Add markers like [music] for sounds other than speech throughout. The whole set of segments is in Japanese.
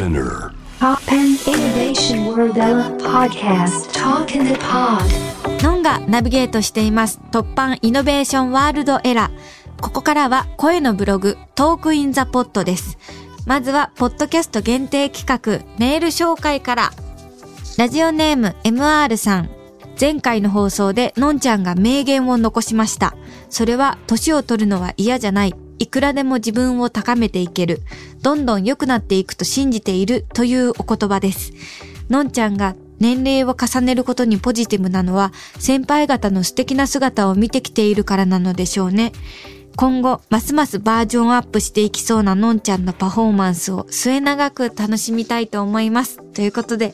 Spinear. Toppan Innovation World Podcast Talk in the Pod のんがナビゲートしています Toppan Innovation World Era。ここからは声のブログ Talk in the Pod です。まずはポッドキャスト限定企画メール紹介から。ラジオネーム MR さん。前回の放送でのんちゃんが名言を残しました。それは年を取るのは嫌じゃない。いくらでも自分を高めていける。どんどん良くなっていくと信じているというお言葉です。のんちゃんが年齢を重ねることにポジティブなのは先輩方の素敵な姿を見てきているからなのでしょうね。今後、ますますバージョンアップしていきそうなのんちゃんのパフォーマンスを末永く楽しみたいと思います。ということで、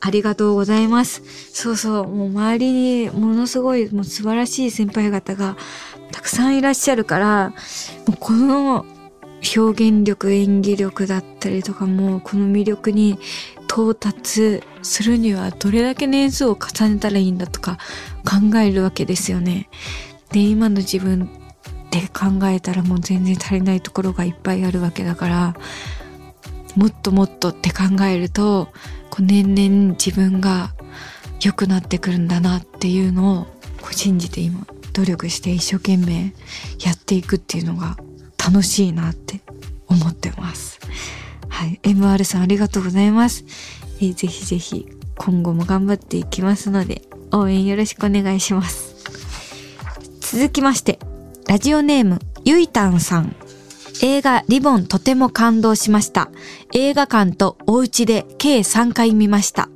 ありがとうございます。そうそう、もう周りにものすごいもう素晴らしい先輩方がたくさんいらっしゃるから、もうこの表現力、演技力だったりとかも、この魅力に到達するにはどれだけ年数を重ねたらいいんだとか考えるわけですよね。で、今の自分で考えたらもう全然足りないところがいっぱいあるわけだから、もっともっとって考えると、こう年々自分が良くなってくるんだなっていうのを信じて今努力して一生懸命やっていくっていうのが楽しいなって思ってます。はい。MR さんありがとうございます。えーぜひぜひ今後も頑張っていきますので応援よろしくお願いします。続きまして、ラジオネームゆいたんさん。映画リボンとても感動しました。映画館とお家で計3回見ました。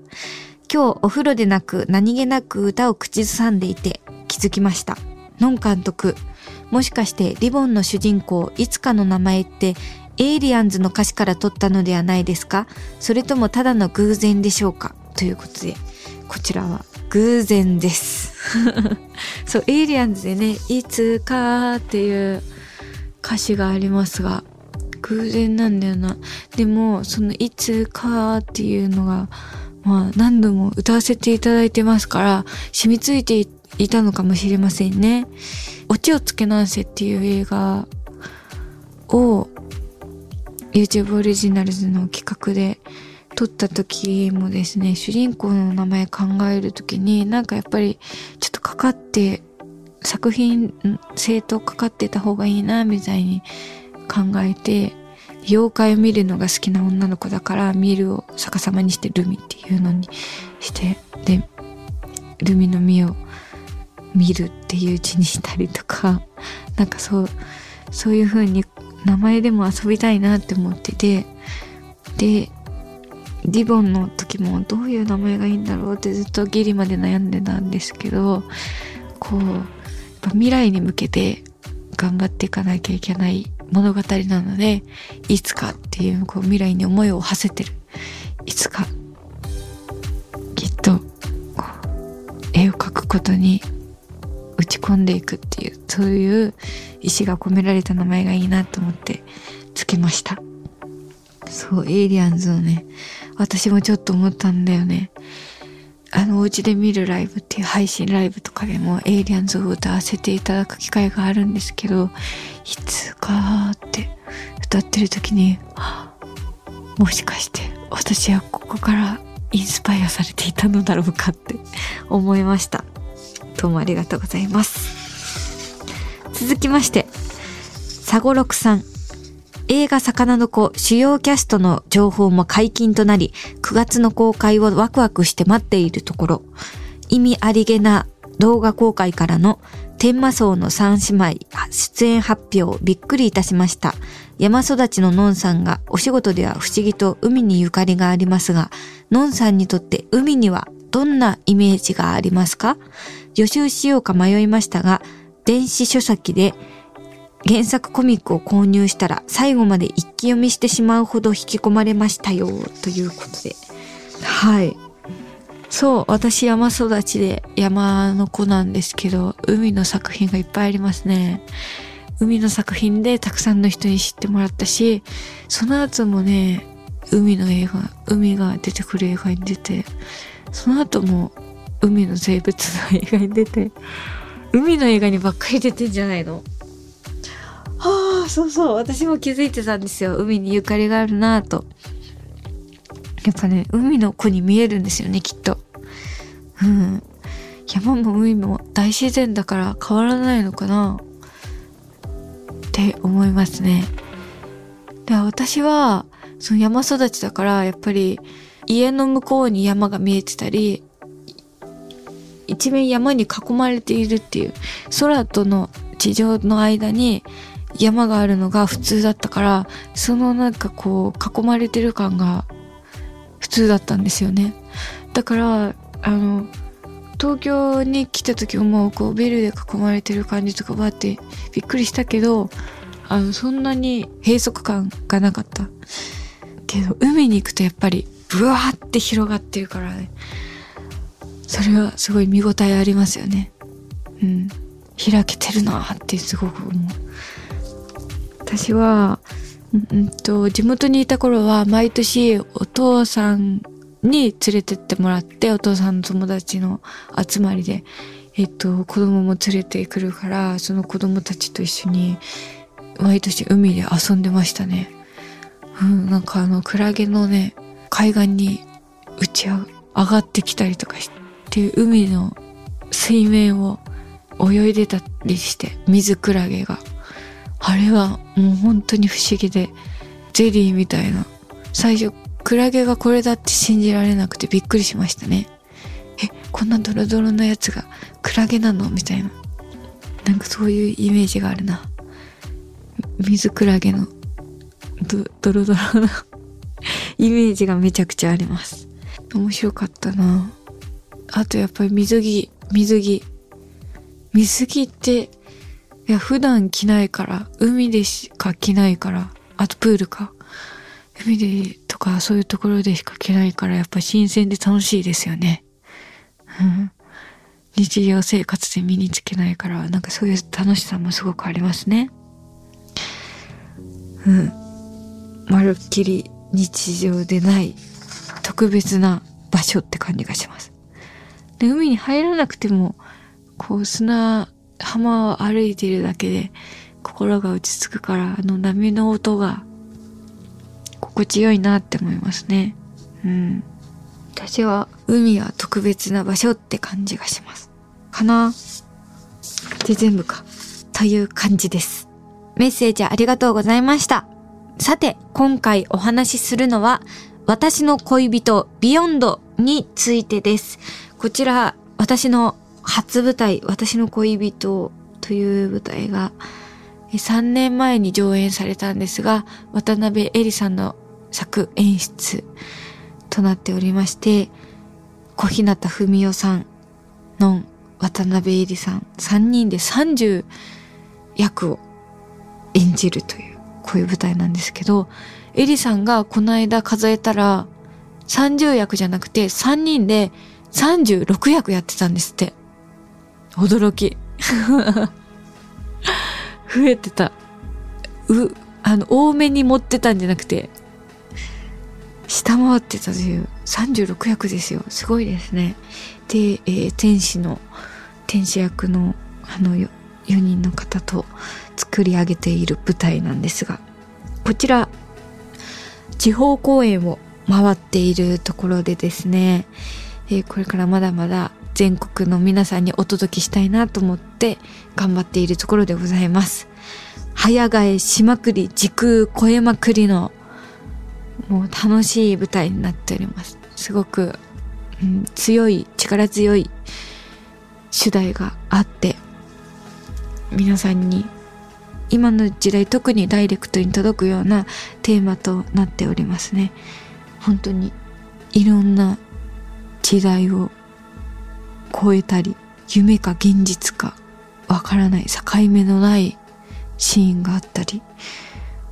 今日お風呂でなく何気なく歌を口ずさんでいて気づきました。のん監督、もしかしてリボンの主人公いつかの名前ってエイリアンズの歌詞から取ったのではないですか？それともただの偶然でしょうか？ということで、こちらは偶然です。[laughs] そう、エイリアンズでね、いつかっていう歌詞がありますが、偶然なんだよな。でも、そのいつかっていうのが、まあ何度も歌わせていただいてますから、染みついていていたのかもしれませんね。オチをつけなんせっていう映画を YouTube オリジナルズの企画で撮った時もですね、主人公の名前考える時になんかやっぱりちょっとかかって作品性とかかってた方がいいなみたいに考えて妖怪を見るのが好きな女の子だから見るを逆さまにしてルミっていうのにしてでルミの実を見るっていう字にしたりとか [laughs] なんかそうそういう風に名前でも遊びたいなって思っててでリボンの時もどういう名前がいいんだろうってずっとギリまで悩んでたんですけどこうやっぱ未来に向けて頑張っていかなきゃいけない物語なのでいつかっていうこう未来に思いを馳せてるでいくっていうそういう意志が込められた名前がいいなと思ってつけました。そうエイリアンズをね私もちょっと思ったんだよね。あのお家で見るライブっていう配信ライブとかでもエイリアンズを歌わせていただく機会があるんですけどいつかって歌ってる時にはあもしかして私はここからインスパイアされていたのだろうかって思いました。どうもありがとうございます。続きましてサゴロクさん。映画魚の子主要キャストの情報も解禁となり、9月の公開をワクワクして待っているところ、意味ありげな動画公開からの天魔荘の三姉妹出演発表びっくりいたしました。山育ちののんさんがお仕事では不思議と海にゆかりがありますが、のんさんにとって海にはどんなイメージがありますか？予習しようか迷いましたが、電子書籍で原作コミックを購入したら最後まで一気読みしてしまうほど引き込まれましたよということで。はい。そう私山育ちで山の子なんですけど海の作品がいっぱいありますね。海の作品でたくさんの人に知ってもらったしその後もね海の映画海が出てくる映画に出てその後も海の生物の映画に出て海の映画にばっかり出てんじゃないの？はあ、そうそう。私も気づいてたんですよ。海にゆかりがあるなぁと。やっぱね、海の子に見えるんですよね、きっと。うん。山も海も大自然だから変わらないのかな？って思いますね。で、私は、その山育ちだから、やっぱり家の向こうに山が見えてたり、一面山に囲まれているっていう、空との地上の間に山があるのが普通だったから、そのなんかこう囲まれてる感が普通だったんですよね。だから、あの、東京に来た時もこうビルで囲まれてる感じとかばってびっくりしたけど、あの、そんなに閉塞感がなかった。けど、海に行くとやっぱりブワーって広がってるからね。それはすごい見応えありますよね。うん。開けてるなってすごく思う。私は、うんと、地元にいた頃は毎年お父さんに連れてってもらって、お父さんの友達の集まりで、えっと、子供も連れてくるから、その子供たちと一緒に毎年海で遊んでましたね。うん、なんかあの、クラゲのね、海岸に打ち上がってきたりとかして、ていう海の水面を泳いでたりして、水クラゲが。あれはもう本当に不思議で、ゼリーみたいな。最初、クラゲがこれだって信じられなくてびっくりしましたね。え、こんなドロドロのやつがクラゲなのみたいな。なんかそういうイメージがあるな。水クラゲのドドロドロな [laughs] イメージがめちゃくちゃあります。面白かったな。あとやっぱり水着、水着。水着って、いや、普段着ないから、海でしか着ないから、あとプールか。海でとかそういうところでしか着ないから、やっぱ新鮮で楽しいですよね。うん。日常生活で身につけないから、なんかそういう楽しさもすごくありますね。うん。まるっきり日常でない特別な場所って感じがします。で、海に入らなくても、こう砂浜を歩いているだけで心が落ち着くから、あの波の音が心地よいなって思いますね。うん。私は海は特別な場所って感じがします。かな？で全部か。という感じです。メッセージありがとうございました。さて、今回お話しするのは、私の恋人、ビヨンドについてです。こちら、私の初舞台、私の恋人という舞台が、3年前に上演されたんですが、渡辺恵里さんの作演出となっておりまして、小日向文世さんの渡辺恵里さん、3人で30役を演じるという、こういう舞台なんですけど、エリさんがこの間数えたら、30役じゃなくて3人で36役やってたんですって。驚き。[laughs] 増えてた。う、あの、多めに持ってたんじゃなくて、下回ってたという36役ですよ。すごいですね。で、えー天使の、天使役の、あの、4人の方と作り上げている舞台なんですが、こちら、地方公演を回っているところでですね、えこれからまだまだ全国の皆さんにお届けしたいなと思って頑張っているところでございます。早替えしまくり、時空超えまくりのもう楽しい舞台になっております。すごく、うん強い、力強い主題があって、皆さんに今の時代特にダイレクトに届くようなテーマとなっておりますね。本当にいろんな時代を超えたり、夢か現実かわからない境目のないシーンがあったり、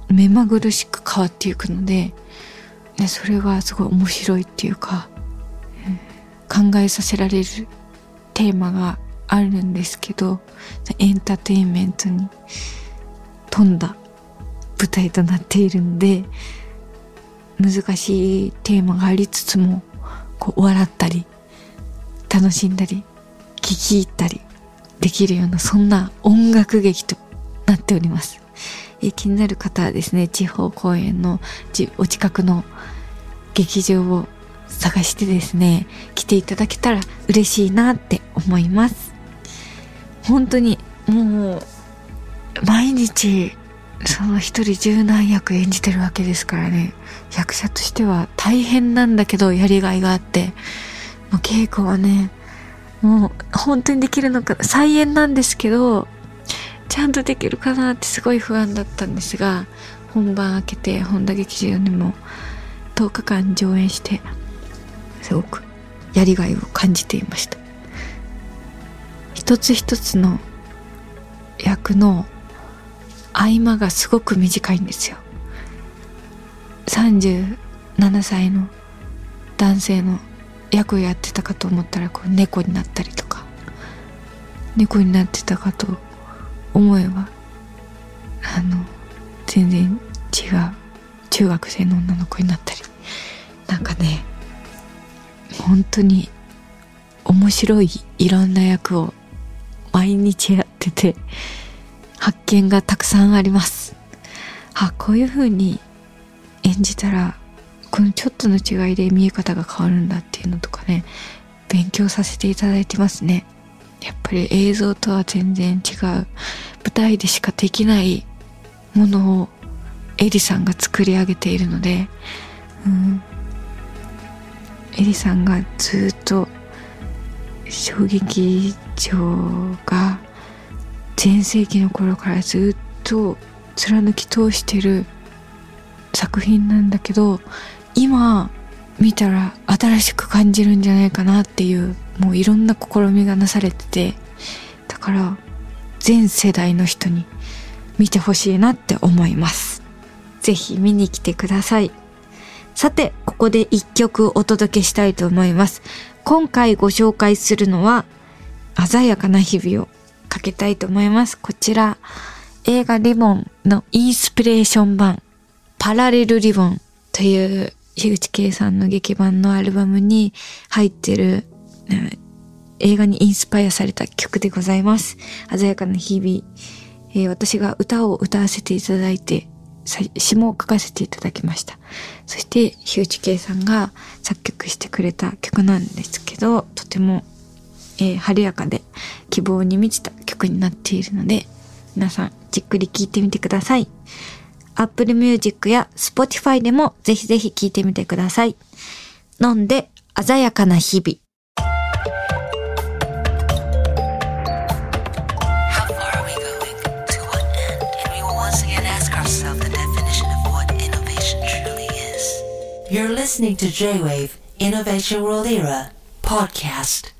目まぐるしく変わっていくので、ね、それがすごい面白いっていうか、うん考えさせられるテーマがあるんですけど、エンターテインメントに富んだ舞台となっているんで、難しいテーマがありつつも、こう笑ったり、楽しんだり、聞き入ったりできるような、そんな音楽劇となっております。え気になる方はですね、地方公演のじお近くの劇場を探してですね、来ていただけたら嬉しいなって思います。本当にもう毎日その一人十何役演じてるわけですからね。役者としては大変なんだけどやりがいがあって。もう稽古はねもう本当にできるのか再演なんですけどちゃんとできるかなってすごい不安だったんですが本番明けて本田劇場にも10日間上演してすごくやりがいを感じていました。一つ一つの役の合間がすごく短いんですよ。37歳の男性の役をやってたかと思ったらこう猫になったりとか。猫になってたかと思えばあの全然違う中学生の女の子になったり。なんかね本当に面白いいろんな役を毎日やってて発見がたくさんあります。あこういう風に演じたらこのちょっとの違いで見え方が変わるんだっていうのとかね勉強させていただいてますね。やっぱり映像とは全然違う。舞台でしかできないものをエリさんが作り上げているので、うん、エリさんがずっと衝撃場が全盛期の頃からずっと貫き通してる作品なんだけど今見たら新しく感じるんじゃないかなっていうもういろんな試みがなされててだから全世代の人に見てほしいなって思います。ぜひ見に来てください。さてここで一曲お届けしたいと思います。今回ご紹介するのは鮮やかな日々をかけたいと思います。こちら、映画リボンのインスピレーション版、パラレルリボンという樋口圭さんの劇版のアルバムに入ってる、うん映画にインスパイアされた曲でございます。鮮やかな日々。えー、私が歌を歌わせていただいて、詩も書かせていただきました。そして、樋口圭さんが作曲してくれた曲なんですけど、とてもえー、晴れやかで希望に満ちた曲になっているので、皆さんじっくり聴いてみてください。Apple Music や Spotify でもぜひぜひ聴いてみてください。飲んで鮮やかな日々。You're listening to J-Wave Innovation World Era podcast.